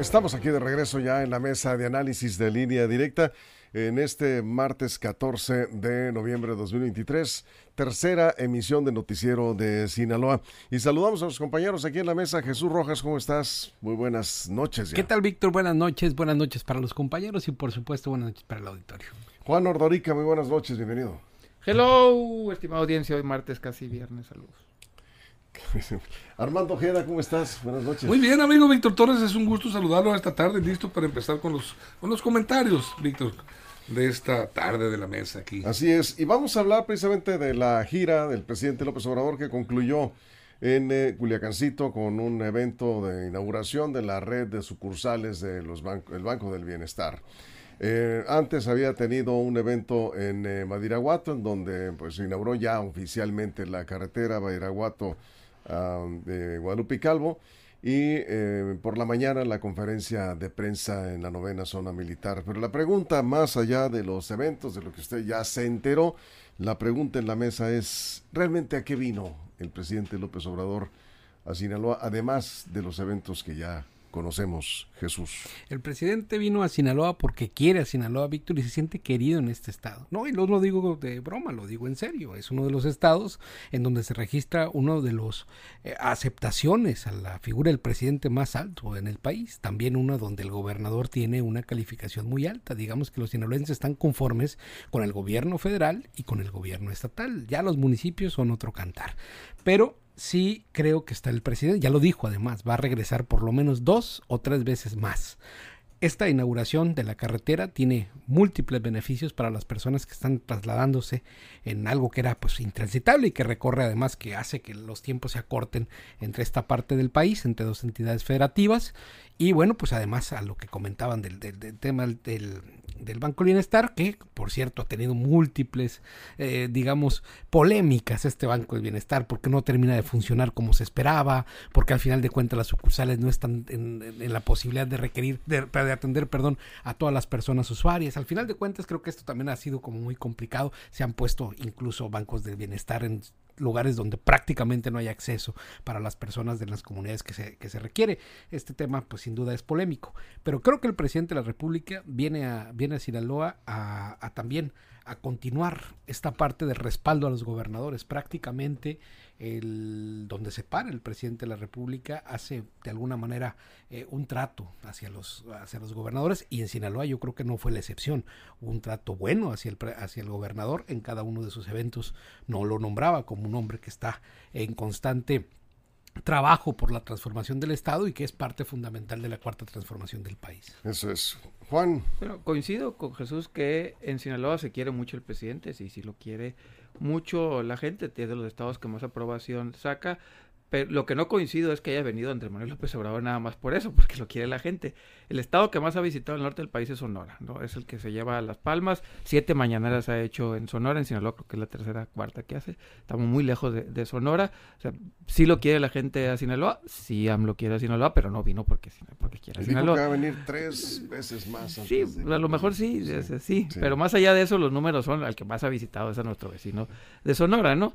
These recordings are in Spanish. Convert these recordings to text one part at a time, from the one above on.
Estamos aquí de regreso ya en la mesa de análisis de línea directa en este martes 14 de noviembre de 2023, tercera emisión de Noticiero de Sinaloa. Y saludamos a los compañeros aquí en la mesa. Jesús Rojas, ¿cómo estás? Muy buenas noches. ¿Qué tal, Víctor? Buenas noches, buenas noches para los compañeros y por supuesto buenas noches para el auditorio. Juan Ordorica, muy buenas noches, bienvenido. Hello, estimada audiencia, hoy martes, casi viernes, saludos. Armando Ojeda, ¿cómo estás? Buenas noches. Muy bien, amigo Víctor Torres, es un gusto saludarlo esta tarde, listo para empezar con los, con los comentarios, Víctor, de esta tarde de la mesa aquí. Así es, y vamos a hablar precisamente de la gira del presidente López Obrador que concluyó en eh, Culiacancito con un evento de inauguración de la red de sucursales del Banco del Bienestar. Eh, antes había tenido un evento en eh, Madiraguato, en donde pues inauguró ya oficialmente la carretera De Guadalupe Calvo y eh, por la mañana la conferencia de prensa en la novena zona militar. Pero la pregunta, más allá de los eventos, de lo que usted ya se enteró, la pregunta en la mesa es, ¿realmente a qué vino el presidente López Obrador a Sinaloa, además de los eventos que ya conocemos, Jesús. El presidente vino a Sinaloa porque quiere a Sinaloa, Víctor, y se siente querido en este estado. No, y no lo digo de broma, lo digo en serio. Es uno de los estados en donde se registra uno de los eh, aceptaciones a la figura del presidente más alto en el país. También uno donde el gobernador tiene una calificación muy alta. Digamos que los sinaloenses están conformes con el gobierno federal y con el gobierno estatal. Ya los municipios son otro cantar. Pero sí creo que está el presidente, ya lo dijo además, va a regresar por lo menos dos o tres veces más. Esta inauguración de la carretera tiene múltiples beneficios para las personas que están trasladándose en algo que era pues intransitable y que recorre además que hace que los tiempos se acorten entre esta parte del país, entre dos entidades federativas y bueno pues además a lo que comentaban del, del, tema del, del Banco Bienestar, que por cierto ha tenido múltiples, eh, digamos, polémicas este Banco del Bienestar, porque no termina de funcionar como se esperaba, porque al final de cuentas las sucursales no están en, la posibilidad de requerir, de, de, atender, perdón, a todas las personas usuarias. Al final de cuentas creo que esto también ha sido como muy complicado. Se han puesto incluso bancos del bienestar en lugares donde prácticamente no hay acceso para las personas de las comunidades que se, que se requiere. Este tema, pues sin duda es polémico. Pero creo que el presidente de la República viene a, viene a Sinaloa a, a también a continuar esta parte del respaldo a los gobernadores. Prácticamente el, donde se para el presidente de la República hace de alguna manera eh, un trato hacia los, hacia los gobernadores y en Sinaloa yo creo que no fue la excepción. un trato bueno hacia el, hacia el gobernador en cada uno de sus eventos. No lo nombraba como un hombre que está en constante trabajo por la transformación del Estado y que es parte fundamental de la cuarta transformación del país. Eso es. Juan. Bueno, coincido con Jesús que en Sinaloa se quiere mucho el presidente, sí, sí lo quiere mucho la gente, es de los estados que más aprobación saca, pero lo que no coincido es que haya venido Andrés Manuel López Obrador nada más por eso, porque lo quiere la gente. El estado que más ha visitado el norte del país es Sonora, ¿no? Es el que se lleva a Las Palmas. Siete mañaneras ha hecho en Sonora, en Sinaloa creo que es la tercera, cuarta que hace. Estamos muy lejos de, Sonora. O sea, sí lo quiere la gente a Sinaloa, sí lo quiere a Sinaloa, pero no vino porque, porque quiere a Sinaloa. que va a venir tres veces más. Sí, a lo mejor sí, sí, sí, pero más allá de eso los números son al que más ha visitado es a nuestro vecino de Sonora, ¿no?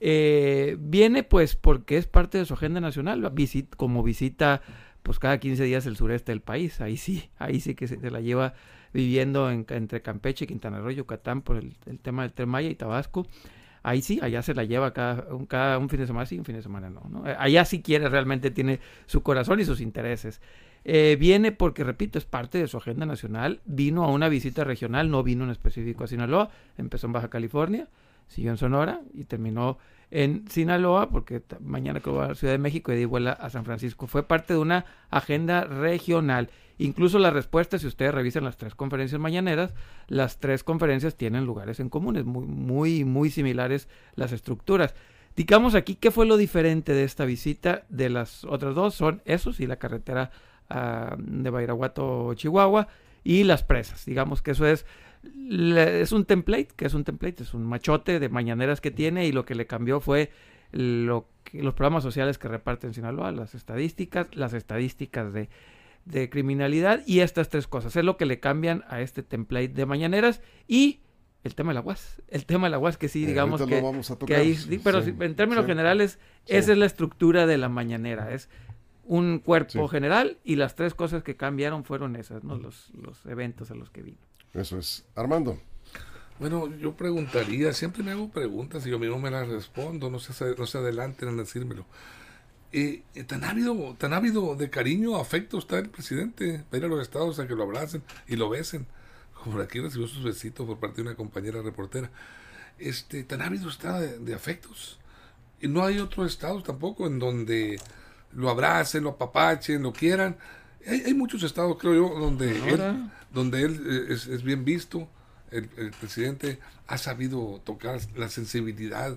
Eh, viene pues porque es parte de su agenda nacional, como visita pues cada 15 días el sureste del país, ahí sí, ahí sí que se, la lleva viviendo entre Campeche, Quintana Roo, Yucatán por el, tema del Tren Maya y Tabasco. Ahí sí, allá se la lleva cada un, cada un fin de semana sí, un fin de semana no, ¿no? Eh, allá sí quiere, realmente tiene su corazón y sus intereses. Eh, viene porque, repito, es parte de su agenda nacional. Vino a una visita regional, no vino en específico a Sinaloa, empezó en Baja California siguió en Sonora y terminó en Sinaloa, porque mañana que va a la Ciudad de México y de vuela a San Francisco. Fue parte de una agenda regional. Incluso la respuesta, si ustedes revisan las tres conferencias mañaneras, las tres conferencias tienen lugares en comunes, muy, muy, muy similares las estructuras. Digamos aquí, ¿qué fue lo diferente de esta visita de las otras dos? Son esos y la carretera uh, de Bairaguato, Chihuahua, y las presas. Digamos que eso es, es un template, que es un template, es un machote de mañaneras que tiene y lo que le cambió fue lo que, los programas sociales que reparten Sinaloa, las estadísticas, las estadísticas de, de criminalidad y estas tres cosas. Es lo que le cambian a este template de mañaneras y el tema de la UAS. El tema de la UAS que sí, Eh, digamos que, lo vamos a tocar, que ahí, sí, pero sí, en términos sí. generales, esa es la estructura de la mañanera. Es un cuerpo general y las tres cosas que cambiaron fueron esas, ¿no? Los, los eventos a los que vino. Eso es. Armando. Bueno, yo preguntaría, siempre me hago preguntas y yo mismo me las respondo, no se, no se adelanten en decírmelo. Eh, eh, tan ávido, tan ávido de cariño, afecto está el presidente, para ir a los estados a que lo abracen y lo besen. Como por aquí recibió sus besitos por parte de una compañera reportera. Este, tan ávido está de, de afectos. Y no hay otro estado tampoco en donde lo abracen, lo apapachen, lo quieran. Hay, hay muchos estados, creo yo, donde él. Donde él eh, es, bien visto. El, presidente ha sabido tocar la sensibilidad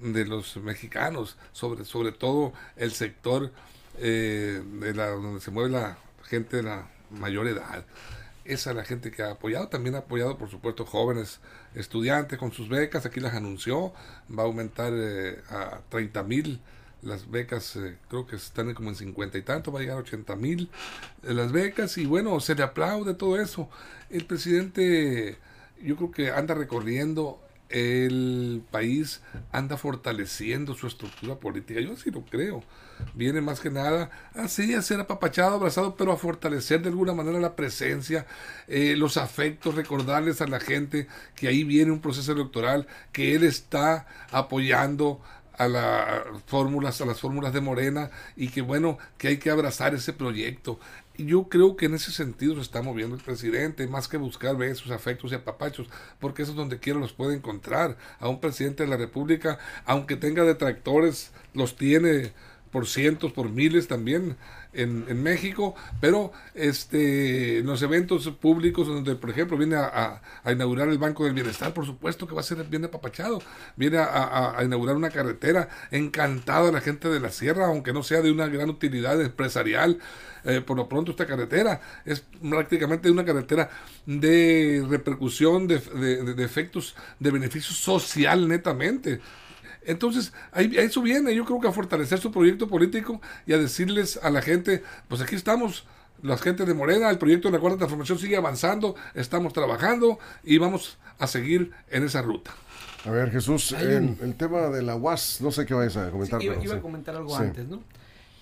de los mexicanos, sobre, sobre todo el sector eh, de donde se mueve la gente de la mayor edad. Esa es la gente que ha apoyado. También ha apoyado, por supuesto, jóvenes estudiantes con sus becas. Aquí las anunció. Va a aumentar eh, a 30 mil las becas. eh, creo que están como en 50 y tanto. Va a llegar a 80 mil eh, las becas. Y bueno, se le aplaude todo eso. El presidente, yo creo que anda recorriendo el país anda fortaleciendo su estructura política. Yo así lo creo. Viene más que nada así a ser apapachado, abrazado, pero a fortalecer de alguna manera la presencia, eh, los afectos, recordarles a la gente que ahí viene un proceso electoral, que él está apoyando a las fórmulas, a las fórmulas de Morena y que bueno, que hay que abrazar ese proyecto. Y yo creo que en ese sentido se está moviendo el presidente, más que buscar besos, afectos y apapachos, porque eso es donde quiera los puede encontrar. A un presidente de la República, aunque tenga detractores, los tiene por cientos, por miles también en, en México, pero este en los eventos públicos donde, por ejemplo, viene a, inaugurar el Banco del Bienestar, por supuesto que va a ser bien apapachado, viene a, a- inaugurar una carretera, encantada la gente de la sierra, aunque no sea de una gran utilidad empresarial, eh, por lo pronto esta carretera es prácticamente una carretera de repercusión, de- de- de efectos, de beneficio social netamente. Entonces, ahí, a eso viene, yo creo que a fortalecer su proyecto político y a decirles a la gente, pues aquí estamos, la gente de Morena, el proyecto de la Cuarta Transformación sigue avanzando, estamos trabajando y vamos a seguir en esa ruta. A ver, Jesús, en el tema de la UAS, no sé qué vayas a comentar. Sí, iba, pero iba sí. a comentar algo Sí. antes, ¿no?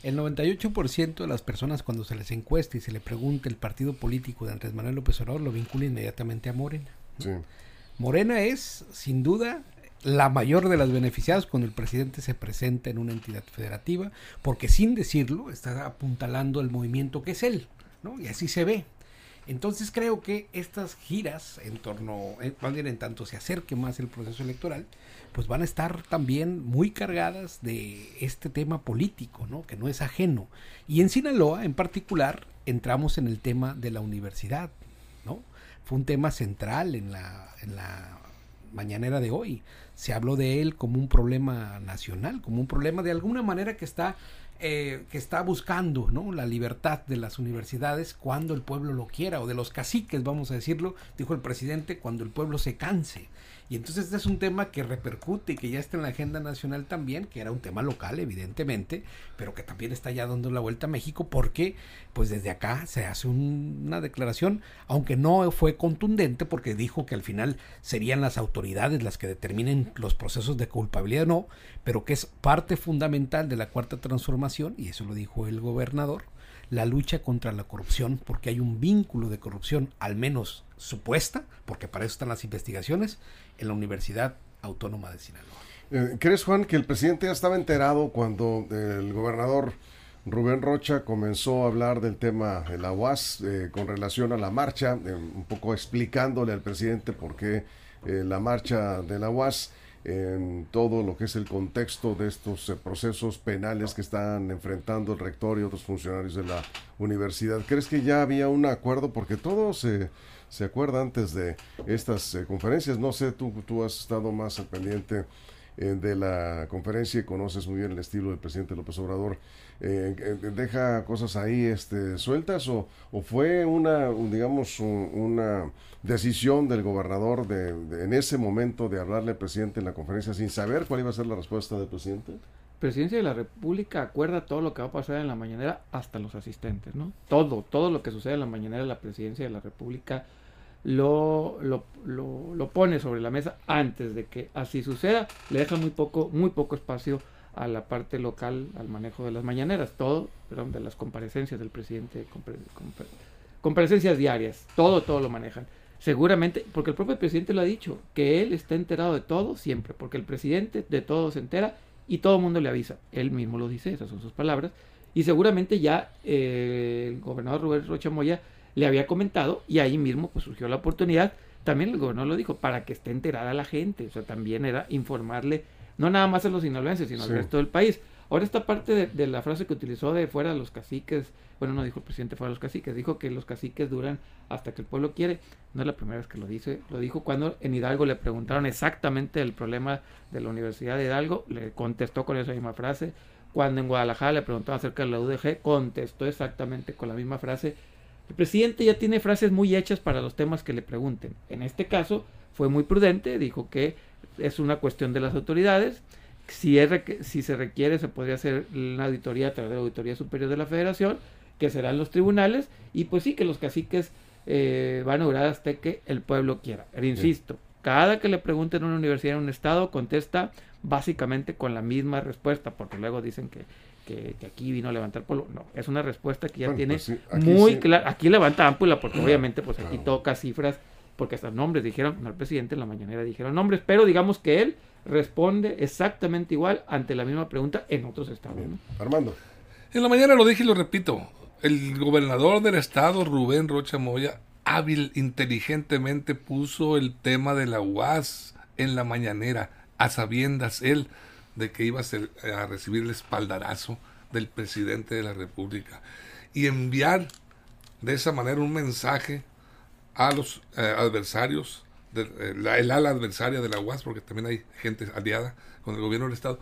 El 98% de las personas cuando se les encuesta y se le pregunta el partido político de Andrés Manuel López Obrador lo vincula inmediatamente a Morena. Sí. Morena es, sin duda, la mayor de las beneficiadas cuando el presidente se presenta en una entidad federativa, porque sin decirlo está apuntalando el movimiento que es él, ¿no? Y así se ve. Entonces creo que estas giras en torno, eh, más en tanto se acerque más el proceso electoral, pues van a estar también muy cargadas de este tema político, ¿no? Que no es ajeno. Y en Sinaloa, en particular, entramos en el tema de la universidad, ¿no? Fue un tema central en la mañanera de hoy. Se habló de él como un problema nacional, como un problema de alguna manera que está eh, que está buscando ¿no? la libertad de las universidades cuando el pueblo lo quiera, o de los caciques, vamos a decirlo, dijo el presidente, cuando el pueblo se canse. Y entonces este es un tema que repercute y que ya está en la agenda nacional también, que era un tema local, evidentemente, pero que también está ya dando la vuelta a México porque pues desde acá se hace un- una declaración, aunque no fue contundente porque dijo que al final serían las autoridades las que determinen los procesos de culpabilidad no, pero que es parte fundamental de la cuarta transformación, y eso lo dijo el gobernador, la lucha contra la corrupción, porque hay un vínculo de corrupción, al menos supuesta, porque para eso están las investigaciones, en la Universidad Autónoma de Sinaloa. Eh, ¿Crees, Juan, que el presidente ya estaba enterado cuando el gobernador Rubén Rocha comenzó a hablar del tema de la UAS eh, con relación a la marcha, eh, un poco explicándole al presidente por qué la marcha de la UAS en todo lo que es el contexto de estos eh, procesos penales que están enfrentando el rector y otros funcionarios de la universidad. ¿Crees que ya había un acuerdo? Porque todo se, se acuerda antes de estas eh, conferencias. No sé, tú, tú has estado más al pendiente eh, de la conferencia y conoces muy bien el estilo del presidente López Obrador, eh, eh, ¿deja cosas ahí este, sueltas o, fue una, digamos, una decisión del gobernador de, en ese momento de hablarle al presidente en la conferencia sin saber cuál iba a ser la respuesta del presidente? Presidencia de la República acuerda todo lo que va a pasar en la mañanera hasta los asistentes, ¿no? Todo, todo lo que sucede en la mañanera la Presidencia de la República lo, lo, lo, pone sobre la mesa antes de que así suceda, le deja muy poco, muy poco espacio a la parte local, al manejo de las mañaneras, todo, perdón, de las comparecencias del presidente, comparecencias diarias, todo, todo lo manejan. Seguramente, porque el propio presidente lo ha dicho, que él está enterado de todo siempre, porque el presidente de todo se entera y todo el mundo le avisa. Él mismo lo dice, esas son sus palabras. Y seguramente ya eh, el gobernador Rubén Rocha Moya le había comentado y ahí mismo pues surgió la oportunidad. También el gobernador lo dijo, para que esté enterada la gente. O sea, también era informarle, no nada más a los sinaloenses, sino al resto del país. Ahora esta parte de, la frase que utilizó de fuera de los caciques, bueno, no dijo el presidente fuera de los caciques, dijo que los caciques duran hasta que el pueblo quiere. No es la primera vez que lo dice, lo dijo cuando en Hidalgo le preguntaron exactamente el problema de la Universidad de Hidalgo, le contestó con esa misma frase. Cuando en Guadalajara le preguntaron acerca de la UDG, contestó exactamente con la misma frase el presidente ya tiene frases muy hechas para los temas que le pregunten. En este caso fue muy prudente, dijo que es una cuestión de las autoridades. Si, si se requiere, se podría hacer una auditoría a través de la Auditoría Superior de la Federación, que serán los tribunales, y pues sí, que los caciques eh, van a durar hasta que el pueblo quiera. Pero insisto, cada que le pregunten a una universidad en un estado, contesta básicamente con la misma respuesta, porque luego dicen que que, aquí vino a levantar polvo. No, es una respuesta que ya tiene pues muy clara. Aquí levanta ámpula porque obviamente pues aquí toca cifras, porque hasta nombres dijeron, el presidente en la mañanera dijeron nombres, pero digamos que él responde exactamente igual ante la misma pregunta en otros estados. Armando. En la mañana lo dije y lo repito. El gobernador del estado, Rubén Rocha Moya, hábil, inteligentemente puso el tema de la UAS en la mañanera, a sabiendas él de que iba a, recibir el espaldarazo del presidente de la República y enviar de esa manera un mensaje a los eh, adversarios, eh, el ala adversaria de la UAS, porque también hay gente aliada con el gobierno del Estado,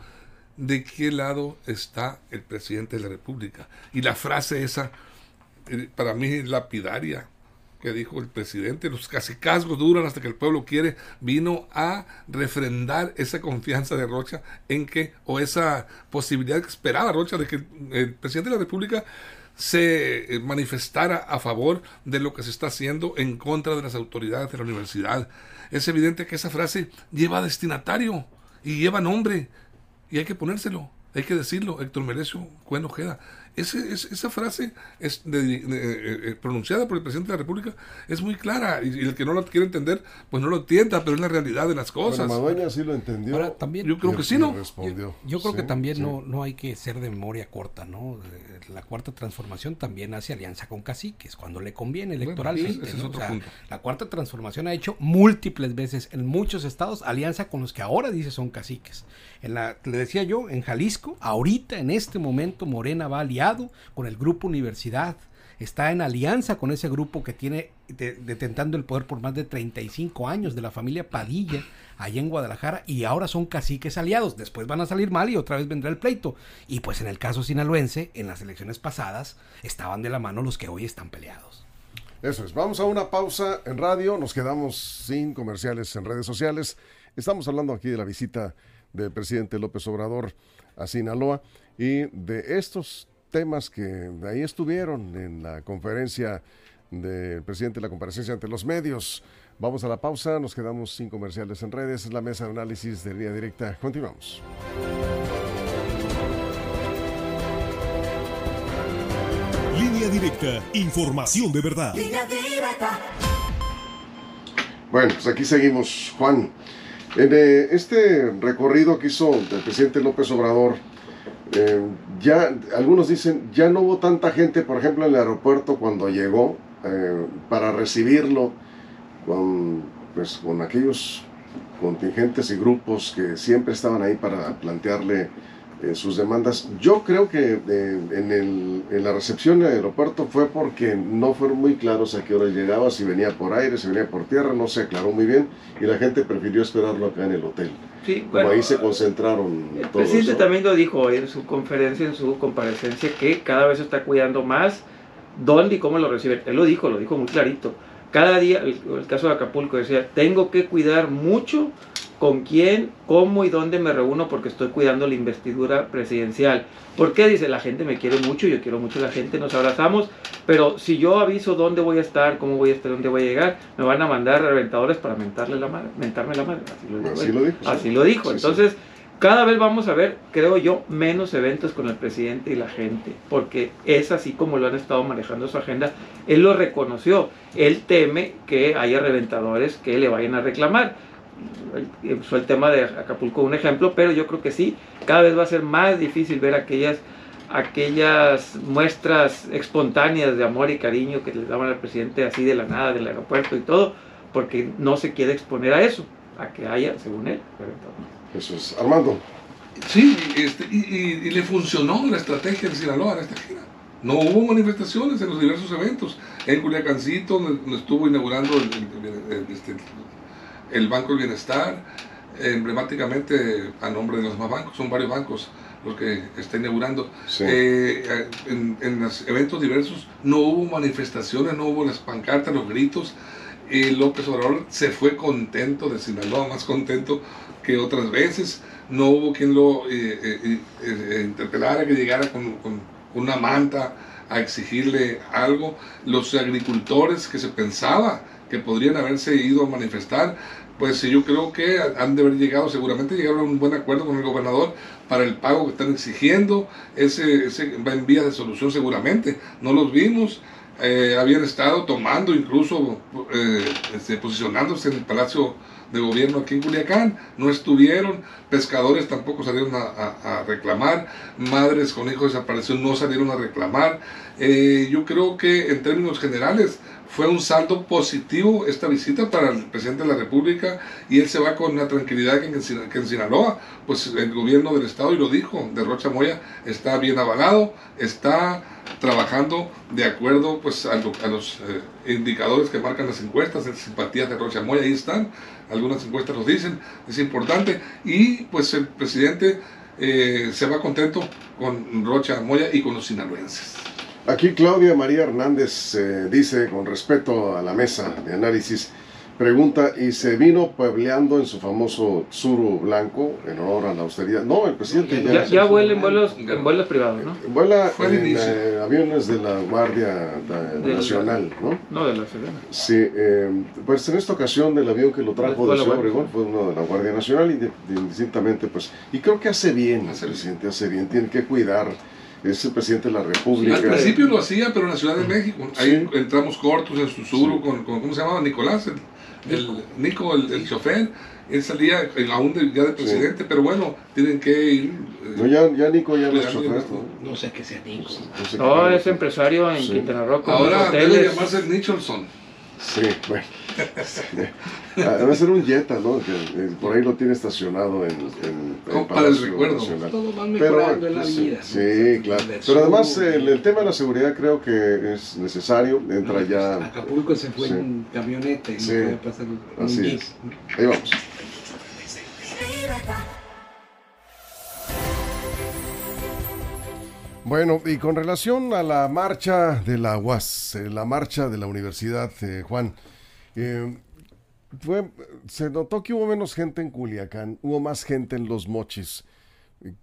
de qué lado está el presidente de la República. Y la frase esa, eh, para mí es lapidaria, que dijo el presidente, los casicazgos duran hasta que el pueblo quiere, vino a refrendar esa confianza de Rocha en que, o esa posibilidad que esperaba Rocha de que el presidente de la República se eh, manifestara a favor de lo que se está haciendo en contra de las autoridades de la universidad. Es evidente que esa frase lleva destinatario y lleva nombre y hay que ponérselo. Hay que decirlo, Héctor Merecio Cuen Ojeda esa frase es eh, eh, pronunciada por el presidente de la República es muy clara y, el que no lo quiere entender, pues no lo entienda, pero es la realidad de las cosas. Bueno, sí lo entendió. también, yo creo que sí, ¿no? Yo, creo que también no, no hay que ser de memoria corta, ¿no? La cuarta transformación también hace alianza con caciques cuando le conviene electoralmente. la cuarta transformación ha hecho múltiples veces en muchos estados alianza con los que ahora dice son caciques. En la, le decía yo, en Jalisco, ahorita en este momento Morena va con el grupo Universidad. Está en alianza con ese grupo que tiene detentando el poder por más de 35 años de la familia Padilla allá en Guadalajara y ahora son caciques aliados. Después van a salir mal y otra vez vendrá el pleito. Y pues en el caso sinaloense, en las elecciones pasadas, estaban de la mano los que hoy están peleados. Eso es, vamos a una pausa en radio, nos quedamos sin comerciales en redes sociales. Estamos hablando aquí de la visita del presidente López Obrador a Sinaloa y de estos temas que de ahí estuvieron en la conferencia del presidente, la comparecencia ante los medios. Vamos a la pausa, nos quedamos sin comerciales en redes, es la mesa de análisis de línea directa. Continuamos. Línea directa, información de verdad. Bueno, pues aquí seguimos, Juan. En eh, este recorrido que hizo el presidente López Obrador, eh, ya algunos dicen, ya no hubo tanta gente, por ejemplo, en el aeropuerto cuando llegó eh, para recibirlo con, pues, con aquellos contingentes y grupos que siempre estaban ahí para plantearle eh, sus demandas. Yo creo que en, la recepción del aeropuerto fue porque no fueron muy claros a qué hora llegaba, si venía por aire, si venía por tierra, no se aclaró muy bien y la gente prefirió esperarlo acá en el hotel. Sí, como ahí se concentraron. El presidente también lo dijo en su conferencia, en su comparecencia, que cada vez está cuidando más dónde y cómo lo reciben. Él lo dijo, lo dijo muy clarito. Cada día, el, el caso de Acapulco decía, tengo que cuidar mucho con quién, cómo y dónde me reúno porque estoy cuidando la investidura presidencial. ¿Por qué? Dice, la gente me quiere mucho, yo quiero mucho a la gente, nos abrazamos, pero si yo aviso dónde voy a estar, cómo voy a estar, dónde voy a llegar, me van a mandar reventadores para mentarle la madre, mentarme la madre. Así lo, dijo. Así lo dijo. Entonces, cada vez vamos a ver, creo yo, menos eventos con el presidente y la gente, porque es así como lo han estado manejando su agenda. Él lo reconoció, él teme que haya reventadores que le vayan a reclamar fue el tema de Acapulco un ejemplo, pero yo creo que sí, cada vez va a ser más difícil ver aquellas, aquellas muestras espontáneas de amor y cariño que le daban al presidente así de la nada del aeropuerto y todo, porque no se quiere exponer a eso, a que haya, según él. Eso es. Armando. Sí, este, y, le funcionó la estrategia de Sinaloa en esta gira. No hubo manifestaciones en los diversos eventos. En Culiacancito, donde estuvo inaugurando el, este, el Banco del Bienestar, emblemáticamente a nombre de los demás bancos, son varios bancos los que está inaugurando. Eh, en, los eventos diversos no hubo manifestaciones, no hubo las pancartas, los gritos. Y López Obrador se fue contento de Sinaloa, más contento que otras veces. No hubo quien lo eh, eh, interpelara, que llegara con, con una manta a exigirle algo. Los agricultores que se pensaba que podrían haberse ido a manifestar, pues yo creo que han de haber llegado, seguramente llegaron a un buen acuerdo con el gobernador para el pago que están exigiendo, ese, va en vías de solución seguramente, no los vimos, eh, habían estado tomando incluso, eh, este, posicionándose en el Palacio de Gobierno aquí en Culiacán, no estuvieron, pescadores tampoco salieron a, reclamar, madres con hijos desaparecidos no salieron a reclamar, eh, yo creo que en términos generales, fue un saldo positivo esta visita para el presidente de la República y él se va con la tranquilidad que en, Sinaloa, pues el gobierno del estado, y lo dijo, de Rocha Moya, está bien avalado, está trabajando de acuerdo pues a, los eh, indicadores que marcan las encuestas de simpatías de Rocha Moya, ahí están, algunas encuestas lo dicen, es importante, y pues el presidente eh, se va contento con Rocha Moya y con los sinaloenses. Aquí Claudia María Hernández eh, dice, con respeto a la mesa de análisis, pregunta, ¿y se vino puebleando en su famoso Tsuru blanco en honor a la austeridad? No, el presidente ya... Ya, vuela en vuelos, en vuelos privados, ¿no? Vuela en eh, aviones de la Guardia Nacional, ¿no? No, de la Federal. Sí, eh, pues en esta ocasión el avión que lo trajo de Ciudad Obregón fue uno de la Guardia Nacional y indistintamente, pues... Y creo que hace bien, el presidente hace bien, tiene que cuidar es el presidente de la República. Al principio lo hacía, pero en la Ciudad de México. Ahí entramos cortos en Susuru con, con, ¿cómo se llamaba? Nicolás, el, Nico, el, el, chofer. Él salía aún ya de presidente, pero bueno, tienen que ir. no, ya, ya Nico ya no es chofer. No, sé qué sea Nico. No, es empresario en Quintana Roo. Ahora debe llamarse Nicholson. Sí, bueno. Ah, debe ser un Jetta, ¿no? Que, eh, por ahí lo tiene estacionado en, en, Para el recuerdo. Todo va mejorando en la vida. Sí, claro. Pero además el, tema de la seguridad creo que es necesario. Entra ya... Acapulco se fue en camioneta y no puede pasar un Así es. Ahí vamos. Bueno, y con relación a la marcha de la UAS, eh, la marcha de la Universidad, eh, Juan, eh, se notó que hubo menos gente en Culiacán, hubo más gente en Los Mochis.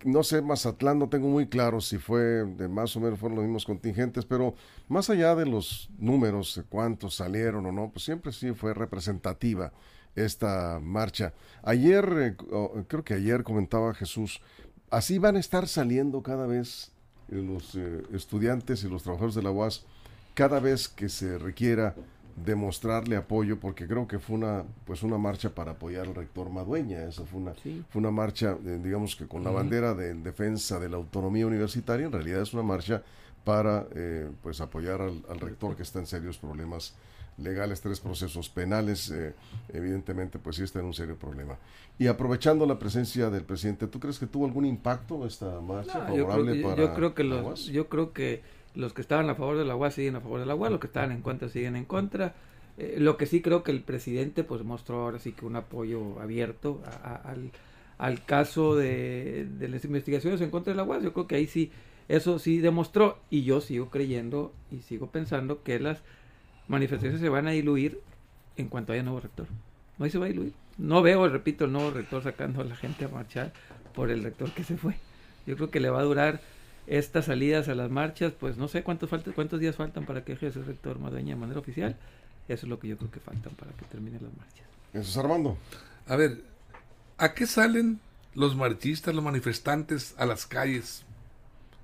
No sé, Mazatlán no tengo muy claro si fue de más o menos fueron los mismos contingentes, pero más allá de los números, cuántos salieron o no, pues siempre sí fue representativa esta marcha. Ayer, creo que ayer comentaba Jesús, así van a estar saliendo cada vez los eh, estudiantes y los trabajadores de la UAS cada vez que se requiera demostrarle apoyo porque creo que fue una pues una marcha para apoyar al rector Madueña esa fue una fue una marcha eh, digamos que con la bandera de defensa de la autonomía universitaria en realidad es una marcha para eh, pues apoyar al, rector. que está en serios problemas legales, tres procesos penales, evidentemente pues sí está en un serio problema. Y aprovechando la presencia del presidente, ¿tú crees que tuvo algún impacto esta marcha favorable yo creo, yo creo que los, Yo creo que los que estaban a favor de la UAS siguen a favor de la UAS, los que estaban en contra siguen en contra. Eh, lo que sí creo que el presidente pues mostró ahora sí que un apoyo abierto al caso de, de las investigaciones en contra de la UAS. Yo creo que ahí sí, eso sí demostró y yo sigo creyendo y sigo pensando que las manifestaciones se van a diluir en cuanto haya nuevo rector. No se va a diluir. No veo, repito, el nuevo rector sacando a la gente a marchar por el rector que se fue. Yo creo que le va a durar estas salidas a las marchas, pues no sé cuántos falta, cuántos días faltan para que ejerza el rector Madueña de manera oficial. Eso es lo que yo creo que faltan para que terminen las marchas. Eso es Armando. A ver, ¿a qué salen los marchistas, los manifestantes a las calles?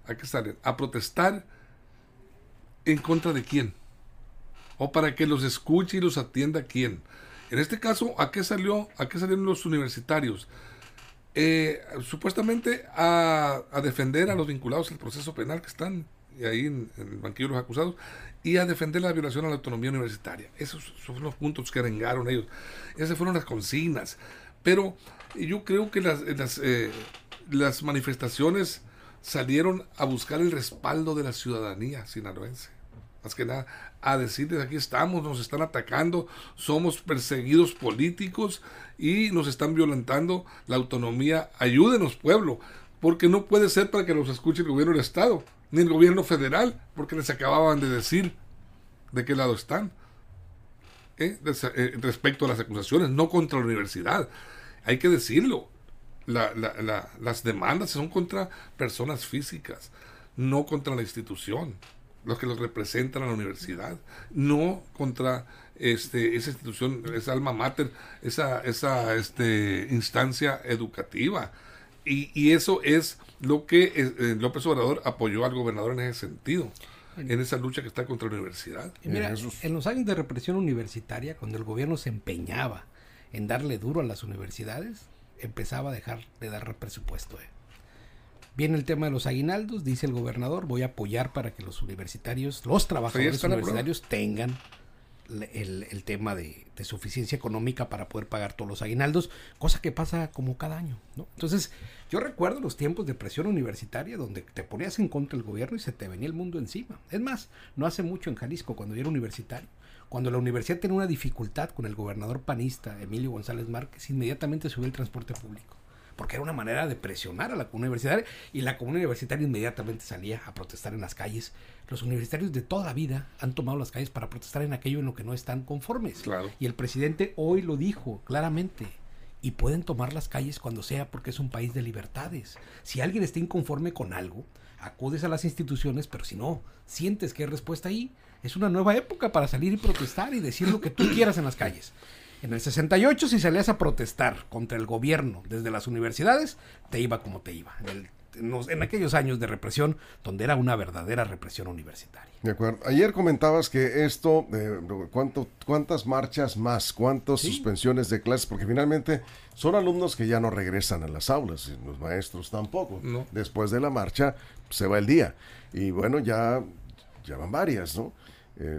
¿A qué salen? A protestar en contra de quién? O para que los escuche y los atienda quién. En este caso, ¿a qué salió? ¿A qué salieron los universitarios? Eh, supuestamente a, defender a los vinculados al proceso penal que están ahí en, el banquillo de los acusados y a defender la violación a la autonomía universitaria. Esos son los puntos que arengaron ellos. Esas fueron las consignas. Pero yo creo que las, las, eh, las manifestaciones salieron a buscar el respaldo de la ciudadanía sinaloense. Más que nada, a decirles aquí estamos, nos están atacando, somos perseguidos políticos y nos están violentando la autonomía. Ayúdenos, pueblo, porque no puede ser para que los escuche el gobierno del Estado, ni el gobierno federal, porque les acababan de decir de qué lado están. ¿eh? Eh, respecto a las acusaciones, no contra la universidad. Hay que decirlo. las demandas son contra personas físicas, no contra la institución los que los representan a la universidad, no contra este, esa institución, esa alma mater, esa, esa este, instancia educativa. Y, y eso es lo que eh, eh, López Obrador apoyó al gobernador en ese sentido, en esa lucha que está contra la universidad. mira, en los años de represión universitaria, cuando el gobierno se empeñaba en darle duro a las universidades, empezaba a dejar de dar presupuesto. Eh. Viene el tema de los aguinaldos, dice el gobernador, voy a apoyar para que los universitarios, los trabajadores universitarios tengan el, tema de, suficiencia económica para poder pagar todos los aguinaldos, cosa que pasa como cada año. ¿no? Entonces, yo recuerdo los tiempos de presión universitaria donde te ponías en contra del gobierno y se te venía el mundo encima. Es más, no hace mucho en Jalisco, cuando yo era universitario, cuando la universidad tenía una dificultad con el gobernador panista Emilio González Márquez, inmediatamente subió el transporte público porque era una manera de presionar a la comunidad universitaria y la comunidad universitaria inmediatamente salía a protestar en las calles. Los universitarios de toda la vida han tomado las calles para protestar en aquello en lo que no están conformes. Y el presidente hoy lo dijo claramente. Y pueden tomar las calles cuando sea porque es un país de libertades. Si alguien está inconforme con algo, acudes a las instituciones, pero si no, sientes que hay respuesta ahí, es una nueva época para salir y protestar y decir lo que tú quieras en las calles. En el 68, si salías a protestar contra el gobierno desde las universidades, te iba como te iba. En, aquellos años de represión, donde era una verdadera represión universitaria. De acuerdo. Ayer comentabas que esto, eh, ¿cuánto, ¿cuántas marchas más? ¿Cuántas suspensiones de clases? Porque finalmente son alumnos que ya no regresan a las aulas, y los maestros tampoco. Después de la marcha se va el día. Y bueno, ya, ya van varias, ¿no?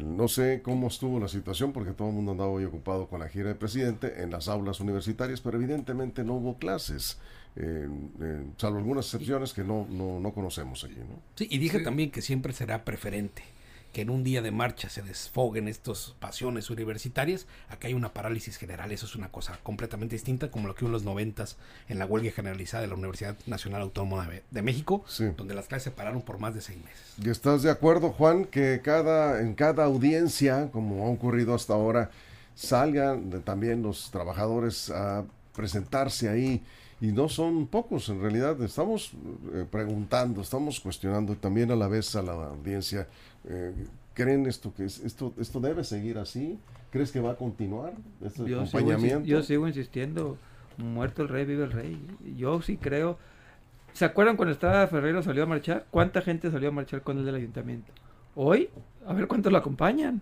No sé cómo estuvo la situación porque todo el mundo andaba hoy ocupado con la gira del presidente en las aulas universitarias, pero evidentemente no hubo clases, salvo algunas excepciones que no, no, no conocemos allí. ¿no? Sí, y dije también que siempre será preferente que en un día de marcha se desfoguen estas pasiones universitarias, acá hay una parálisis general, eso es una cosa completamente distinta como lo que hubo en los noventas en la huelga generalizada de la Universidad Nacional Autónoma de, México, donde las clases se pararon por más de seis meses. ¿Y estás de acuerdo, Juan, que cada, en cada audiencia, como ha ocurrido hasta ahora, salgan también los trabajadores a presentarse ahí? y no son pocos en realidad estamos eh, preguntando estamos cuestionando también a la vez a la audiencia eh, ¿Creen esto que es, esto esto debe seguir así? ¿Crees que va a continuar este yo acompañamiento? Sigo, yo sigo insistiendo, muerto el rey, vive el rey. Yo sí creo. ¿Se acuerdan cuando estaba Ferrero salió a marchar? ¿Cuánta gente salió a marchar con el del ayuntamiento? Hoy, a ver cuántos lo acompañan.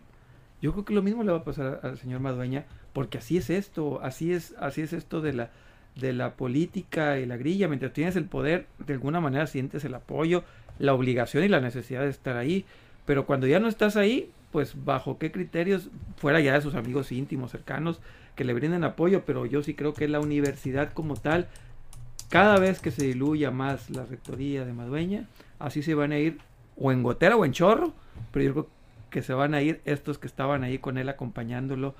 Yo creo que lo mismo le va a pasar al señor Madueña, porque así es esto, así es, así es esto de la de la política y la grilla. Mientras tienes el poder, de alguna manera sientes el apoyo, la obligación y la necesidad de estar ahí. Pero cuando ya no estás ahí, pues bajo qué criterios, fuera ya de sus amigos íntimos, cercanos, que le brinden apoyo, pero yo sí creo que la universidad como tal, cada vez que se diluya más la rectoría de Madueña, así se van a ir o en gotera o en chorro, pero yo creo que se van a ir estos que estaban ahí con él acompañándolo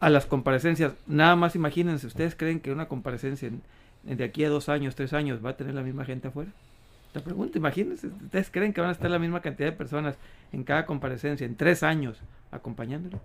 a las comparecencias. Nada más imagínense, ¿ustedes creen que una comparecencia en, de aquí a dos años, tres años, va a tener la misma gente afuera? La pregunta, imagínense, ¿ustedes creen que van a estar la misma cantidad de personas en cada comparecencia en tres años acompañándolo?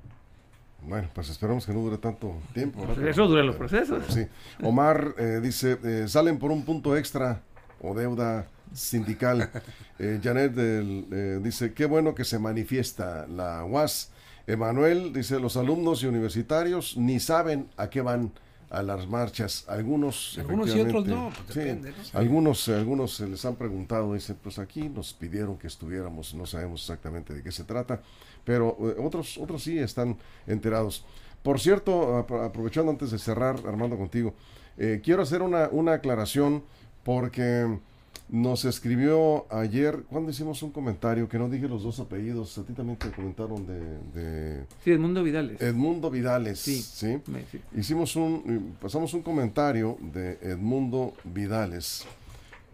Bueno, pues esperamos que no dure tanto tiempo. Eso dura los procesos. Sí. Omar eh, dice, eh, salen por un punto extra o deuda sindical. Eh, Janet eh, dice, qué bueno que se manifiesta la UAS. Emanuel dice, los alumnos y universitarios ni saben a qué van a las marchas. Algunos, algunos y otros no, pues Algunos, algunos se les han preguntado, dice, pues aquí nos pidieron que estuviéramos, no sabemos exactamente de qué se trata, pero eh, otros, otros sí están enterados. Por cierto, aprovechando antes de cerrar, Armando, contigo, quiero hacer una, una aclaración porque nos escribió ayer, cuando hicimos un comentario, que no dije los dos apellidos, a ti también te comentaron de... sí, Edmundo Vidales. Edmundo Vidales, sí. Hicimos un, pasamos un comentario de Edmundo Vidales,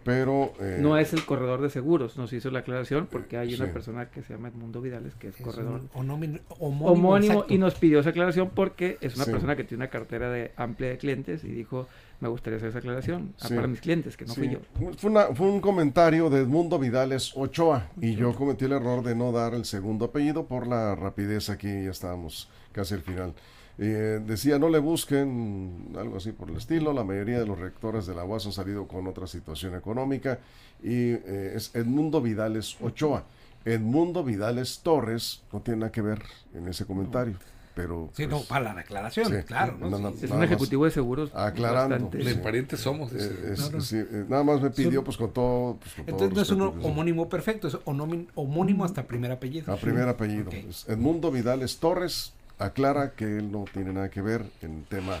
pero... Eh, no es el corredor de seguros, nos hizo la aclaración, porque hay una persona que se llama Edmundo Vidales, que es, corredor homónimo, y nos pidió esa aclaración porque es una persona que tiene una cartera de amplia de clientes y dijo me gustaría hacer esa aclaración para mis clientes, que no fui yo. Fue, fue, un comentario de Edmundo Vidales Ochoa y yo cometí el error de no dar el segundo apellido por la rapidez aquí, ya estábamos casi al final. Eh, decía, no le busquen algo así por el estilo, la mayoría de los rectores de la UAS han salido con otra situación económica y eh, es Edmundo Vidales Ochoa. Edmundo Vidales Torres no tiene nada que ver en ese comentario pero... Sí, no, pues, para la declaración, claro. es un ejecutivo de seguros. Aclarando. De parientes somos. Eh, eh, nada más me pidió, pues con todo... Pues, entonces no es un homónimo perfecto, es homónimo hasta primer apellido. A primer apellido. Edmundo Vidales Torres aclara que él no tiene nada que ver en el tema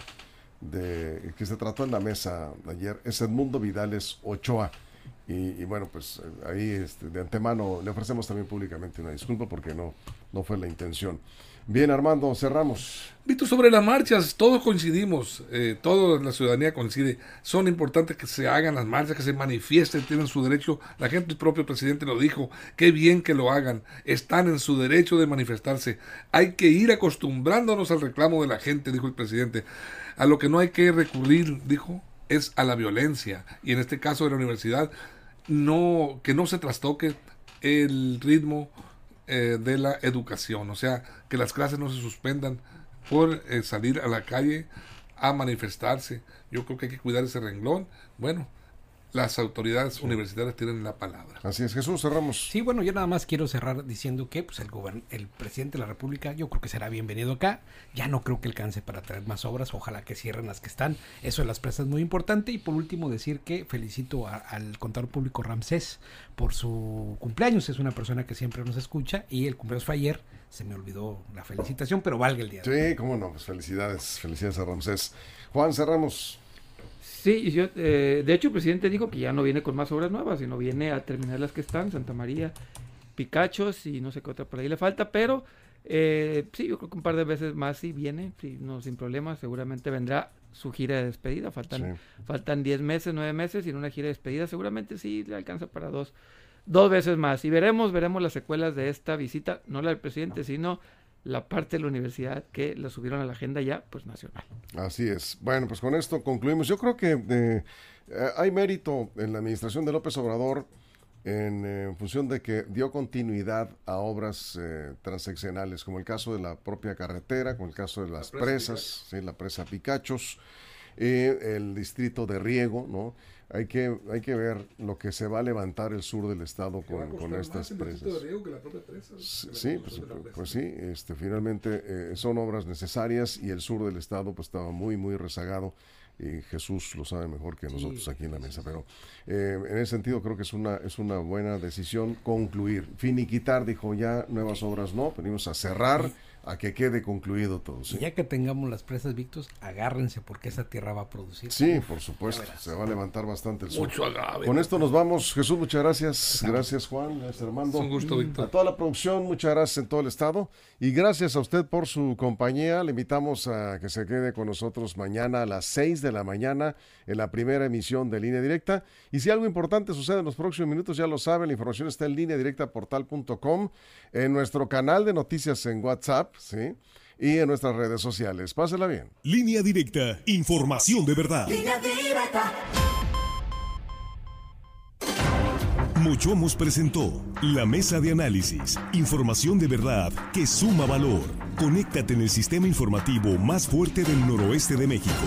de que se trató en la mesa ayer. Es Edmundo Vidales Ochoa. Y, bueno, pues ahí este, de antemano le ofrecemos también públicamente una disculpa porque no, no fue la intención. Bien, Armando, cerramos. Vito, sobre las marchas, todos coincidimos, eh, toda la ciudadanía coincide. Son importantes que se hagan las marchas, que se manifiesten, tienen su derecho. La gente, el propio presidente lo dijo, qué bien que lo hagan. Están en su derecho de manifestarse. Hay que ir acostumbrándonos al reclamo de la gente, dijo el presidente. A lo que no hay que recurrir, dijo, es a la violencia. Y en este caso de la universidad, no, que no se trastoque el ritmo eh, de la educación, o sea, que las clases no se suspendan por eh, salir a la calle a manifestarse. Yo creo que hay que cuidar ese renglón. Bueno, las autoridades universitarias tienen la palabra. Así es, Jesús, cerramos. Sí, bueno, yo nada más quiero cerrar diciendo que pues, el, el presidente de la República yo creo que será bienvenido acá. Ya no creo que alcance para traer más obras, ojalá que cierren las que están. Eso de las presas es muy importante. Y por último decir que felicito al contador público Ramsés por su cumpleaños. Es una persona que siempre nos escucha y el cumpleaños fue ayer. Se me olvidó la felicitación, pero valga el día. Sí, cómo no, pues felicidades, felicidades a Ramsés. Juan, cerramos. Sí, yo, eh, de hecho el presidente dijo que ya no viene con más obras nuevas, sino viene a terminar las que están, Santa María, Picachos y no sé qué otra por ahí le falta, pero eh, sí, yo creo que un par de veces más sí viene, sí, no sin problemas, seguramente vendrá su gira de despedida, faltan faltan 10 meses, 9 meses y en una gira de despedida seguramente sí le alcanza para dos, dos veces más. Y veremos, veremos las secuelas de esta visita, no la del presidente, sino la parte de la universidad que la subieron a la agenda ya pues nacional. Así es. Bueno, pues con esto concluimos. Yo creo que eh, hay mérito en la administración de López Obrador en, eh, función de que dio continuidad a obras eh, transeccionales, como el caso de la propia carretera, como el caso de las presas, ¿sí? la presa Picachos, el distrito de riego, ¿no? hay que, hay que ver lo que se va a levantar el sur del estado con, con estas presas. sí, pues, pues, sí, este, finalmente eh, son obras necesarias y el sur del estado pues estaba muy, muy rezagado y Jesús lo sabe mejor que nosotros aquí en la mesa, pero eh, en ese sentido creo que es una, es una buena decisión concluir, finiquitar, dijo ya, nuevas obras no, venimos a cerrar a que quede concluido todo. Y ya que tengamos las presas, Víctor, agárrense porque esa tierra va a producir. Sí, por supuesto, se va a levantar bastante el sol. Con esto nos vamos. Jesús, muchas gracias. Gracias, Juan, gracias, Armando. Un gusto, Víctor. A toda la producción, muchas gracias en todo el estado. Y gracias a usted por su compañía. Le invitamos a que se quede con nosotros mañana a las 6 de la mañana en la primera emisión de Línea Directa. Y si algo importante sucede en los próximos minutos, ya lo saben, la información está en línea directa portal.com, en nuestro canal de noticias en WhatsApp, ¿sí? Y en nuestras redes sociales. Pásela bien. Línea Directa, información de verdad. Línea directa. Mochomos presentó la mesa de análisis, información de verdad que suma valor. Conéctate en el sistema informativo más fuerte del noroeste de México.